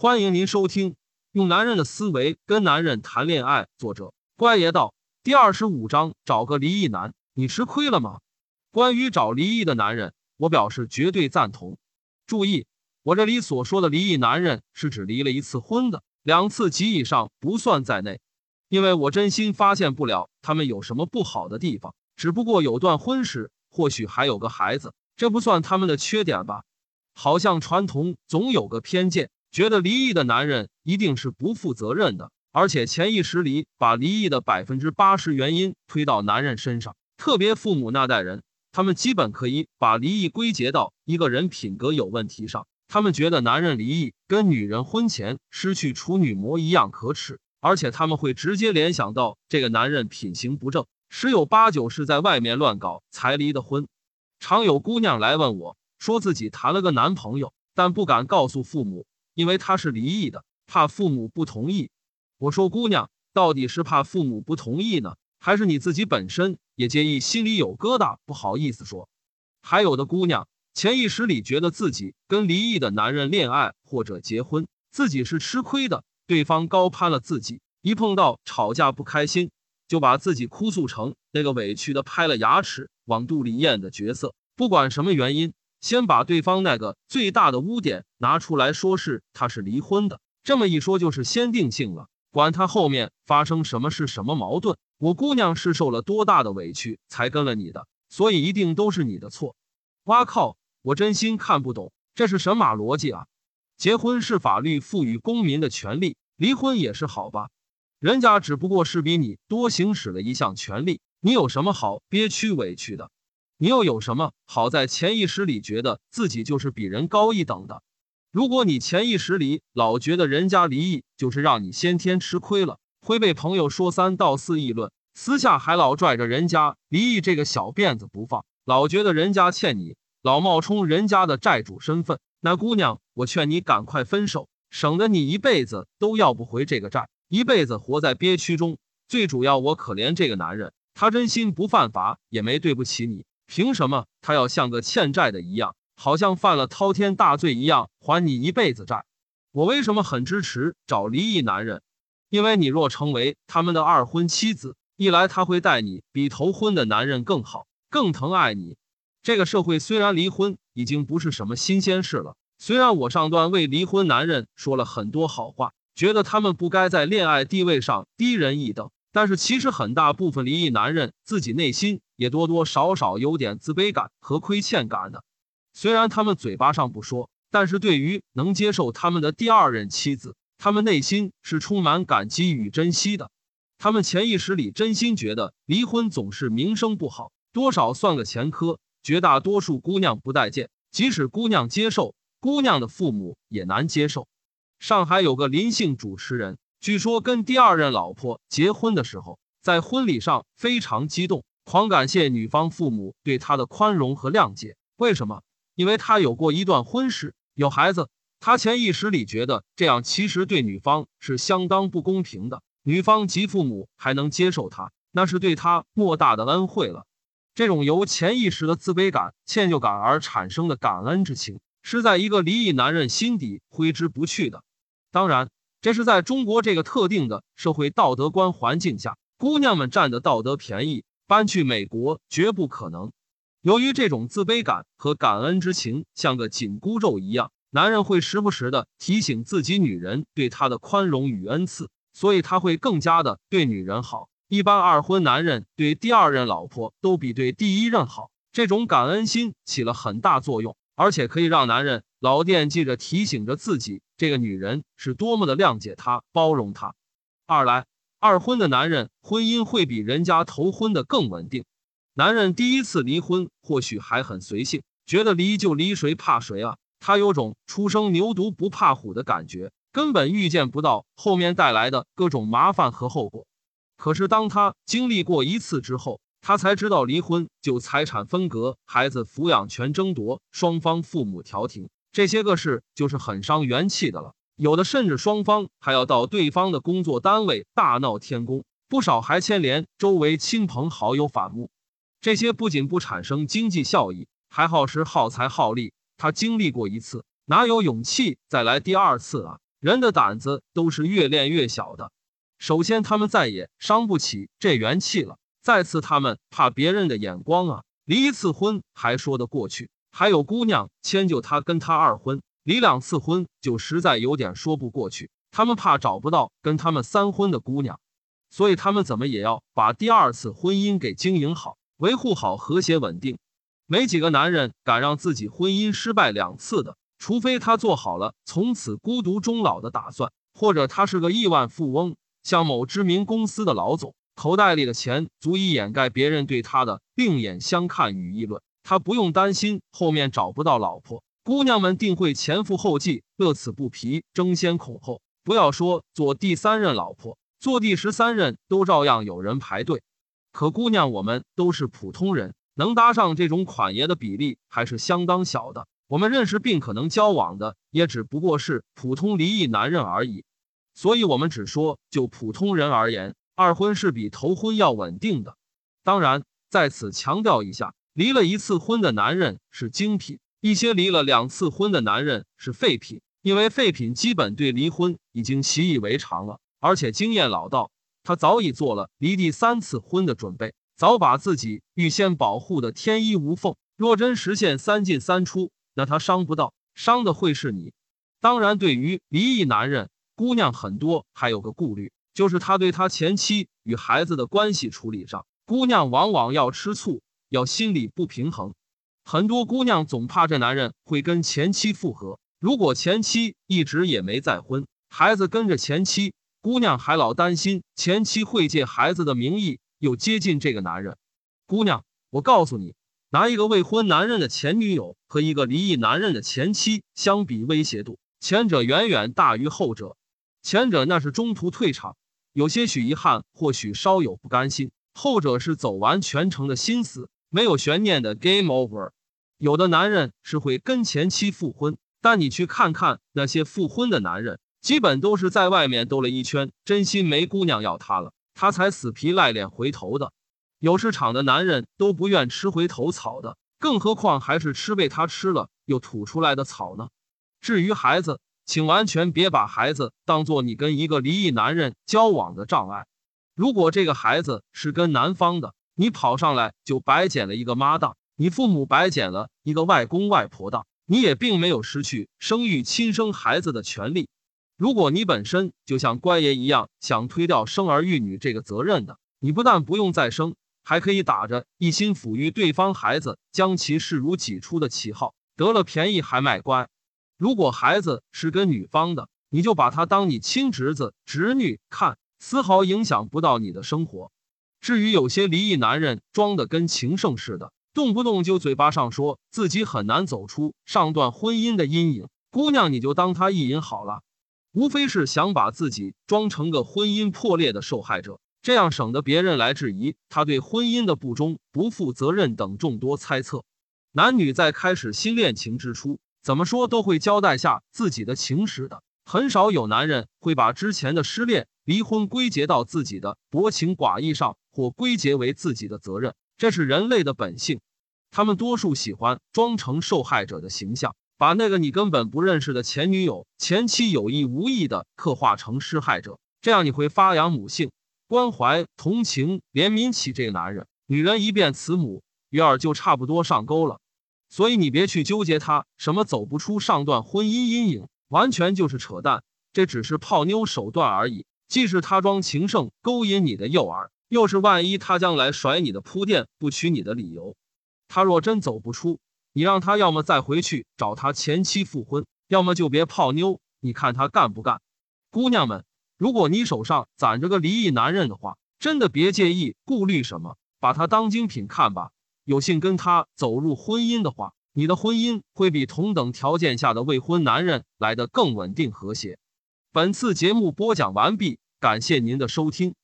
欢迎您收听《用男人的思维跟男人谈恋爱》，作者关爷道第二十五章：找个离异男，你吃亏了吗？关于找离异的男人，我表示绝对赞同。注意，我这里所说的离异男人，是指离了一次婚的，两次及以上不算在内。因为我真心发现不了他们有什么不好的地方，只不过有段婚史，或许还有个孩子，这不算他们的缺点吧？好像传统总有个偏见。觉得离异的男人一定是不负责任的，而且潜意识里把离异的百分之八十原因推到男人身上。特别父母那代人，他们基本可以把离异归结到一个人品格有问题上。他们觉得男人离异跟女人婚前失去处女膜一样可耻，而且他们会直接联想到这个男人品行不正，十有八九是在外面乱搞才离的婚。常有姑娘来问我，说自己谈了个男朋友，但不敢告诉父母。因为他是离异的，怕父母不同意。我说：“姑娘，到底是怕父母不同意呢，还是你自己本身也介意，心里有疙瘩，不好意思说？”还有的姑娘潜意识里觉得自己跟离异的男人恋爱或者结婚，自己是吃亏的，对方高攀了自己，一碰到吵架不开心，就把自己哭诉成那个委屈的拍了牙齿往肚里咽的角色，不管什么原因。先把对方那个最大的污点拿出来说，是他是离婚的。这么一说，就是先定性了，管他后面发生什么是什么矛盾。我姑娘是受了多大的委屈才跟了你的，所以一定都是你的错。哇靠！我真心看不懂，这是神马逻辑啊！结婚是法律赋予公民的权利，离婚也是好吧？人家只不过是比你多行使了一项权利，你有什么好憋屈委屈的？你又有什么好在潜意识里觉得自己就是比人高一等的？如果你潜意识里老觉得人家离异就是让你先天吃亏了，会被朋友说三道四议论，私下还老拽着人家离异这个小辫子不放，老觉得人家欠你，老冒充人家的债主身份，那姑娘，我劝你赶快分手，省得你一辈子都要不回这个债，一辈子活在憋屈中。最主要，我可怜这个男人，他真心不犯法，也没对不起你。凭什么他要像个欠债的一样，好像犯了滔天大罪一样还你一辈子债？我为什么很支持找离异男人？因为你若成为他们的二婚妻子，一来他会待你比头婚的男人更好，更疼爱你。这个社会虽然离婚已经不是什么新鲜事了，虽然我上段为离婚男人说了很多好话，觉得他们不该在恋爱地位上低人一等。但是其实很大部分离异男人自己内心也多多少少有点自卑感和亏欠感的，虽然他们嘴巴上不说，但是对于能接受他们的第二任妻子，他们内心是充满感激与珍惜的。他们潜意识里真心觉得离婚总是名声不好，多少算个前科，绝大多数姑娘不待见，即使姑娘接受，姑娘的父母也难接受。上海有个林姓主持人。据说跟第二任老婆结婚的时候，在婚礼上非常激动，狂感谢女方父母对他的宽容和谅解。为什么？因为他有过一段婚事，有孩子。他潜意识里觉得这样其实对女方是相当不公平的。女方及父母还能接受他，那是对他莫大的恩惠了。这种由潜意识的自卑感、歉疚感而产生的感恩之情，是在一个离异男人心底挥之不去的。当然。这是在中国这个特定的社会道德观环境下，姑娘们占的道德便宜，搬去美国绝不可能。由于这种自卑感和感恩之情像个紧箍咒一样，男人会时不时的提醒自己女人对他的宽容与恩赐，所以他会更加的对女人好。一般二婚男人对第二任老婆都比对第一任好，这种感恩心起了很大作用，而且可以让男人老惦记着提醒着自己。这个女人是多么的谅解他、包容他。二来，二婚的男人婚姻会比人家头婚的更稳定。男人第一次离婚或许还很随性，觉得离就离，谁怕谁啊？他有种初生牛犊不怕虎的感觉，根本预见不到后面带来的各种麻烦和后果。可是当他经历过一次之后，他才知道离婚就财产分割、孩子抚养权争夺、双方父母调停。这些个事就是很伤元气的了，有的甚至双方还要到对方的工作单位大闹天宫，不少还牵连周围亲朋好友反目。这些不仅不产生经济效益，还耗时耗财耗力。他经历过一次，哪有勇气再来第二次啊？人的胆子都是越练越小的。首先，他们再也伤不起这元气了；再次，他们怕别人的眼光啊。离一次婚还说得过去，还有姑娘迁就他跟他二婚；离两次婚就实在有点说不过去。他们怕找不到跟他们三婚的姑娘，所以他们怎么也要把第二次婚姻给经营好，维护好和谐稳定。没几个男人敢让自己婚姻失败两次的，除非他做好了从此孤独终老的打算，或者他是个亿万富翁。像某知名公司的老总，口袋里的钱足以掩盖别人对他的另眼相看与议论。他不用担心后面找不到老婆，姑娘们定会前赴后继，乐此不疲，争先恐后。不要说做第三任老婆，做第十三任都照样有人排队。可姑娘，我们都是普通人，能搭上这种款爷的比例还是相当小的。我们认识并可能交往的，也只不过是普通离异男人而已。所以，我们只说就普通人而言，二婚是比头婚要稳定的。当然，在此强调一下，离了一次婚的男人是精品，一些离了两次婚的男人是废品。因为废品基本对离婚已经习以为常了，而且经验老道，他早已做了离第三次婚的准备，早把自己预先保护的天衣无缝。若真实现三进三出，那他伤不到，伤的会是你。当然，对于离异男人。姑娘很多，还有个顾虑，就是他对他前妻与孩子的关系处理上，姑娘往往要吃醋，要心理不平衡。很多姑娘总怕这男人会跟前妻复合。如果前妻一直也没再婚，孩子跟着前妻，姑娘还老担心前妻会借孩子的名义又接近这个男人。姑娘，我告诉你，拿一个未婚男人的前女友和一个离异男人的前妻相比，威胁度，前者远远大于后者。前者那是中途退场，有些许遗憾，或许稍有不甘心；后者是走完全程的心思，没有悬念的 game over。有的男人是会跟前妻复婚，但你去看看那些复婚的男人，基本都是在外面兜了一圈，真心没姑娘要他了，他才死皮赖脸回头的。有市场的男人都不愿吃回头草的，更何况还是吃被他吃了又吐出来的草呢？至于孩子，请完全别把孩子当做你跟一个离异男人交往的障碍。如果这个孩子是跟男方的，你跑上来就白捡了一个妈当，你父母白捡了一个外公外婆当，你也并没有失去生育亲生孩子的权利。如果你本身就像乖爷一样想推掉生儿育女这个责任的，你不但不用再生，还可以打着一心抚育对方孩子，将其视如己出的旗号，得了便宜还卖乖。如果孩子是跟女方的，你就把他当你亲侄子、侄女看，丝毫影响不到你的生活。至于有些离异男人装的跟情圣似的，动不动就嘴巴上说自己很难走出上段婚姻的阴影，姑娘你就当他意淫好了，无非是想把自己装成个婚姻破裂的受害者，这样省得别人来质疑他对婚姻的不忠、不负责任等众多猜测。男女在开始新恋情之初。怎么说都会交代下自己的情史的，很少有男人会把之前的失恋、离婚归结到自己的薄情寡义上，或归结为自己的责任。这是人类的本性，他们多数喜欢装成受害者的形象，把那个你根本不认识的前女友、前妻有意无意的刻画成施害者，这样你会发扬母性，关怀、同情、怜悯起这个男人。女人一变慈母，鱼儿就差不多上钩了。所以你别去纠结他什么走不出上段婚姻阴影，完全就是扯淡。这只是泡妞手段而已，既是他装情圣勾引你的诱饵，又是万一他将来甩你的铺垫不娶你的理由。他若真走不出，你让他要么再回去找他前妻复婚，要么就别泡妞。你看他干不干？姑娘们，如果你手上攒着个离异男人的话，真的别介意，顾虑什么？把他当精品看吧。有幸跟他走入婚姻的话，你的婚姻会比同等条件下的未婚男人来得更稳定和谐。本次节目播讲完毕，感谢您的收听。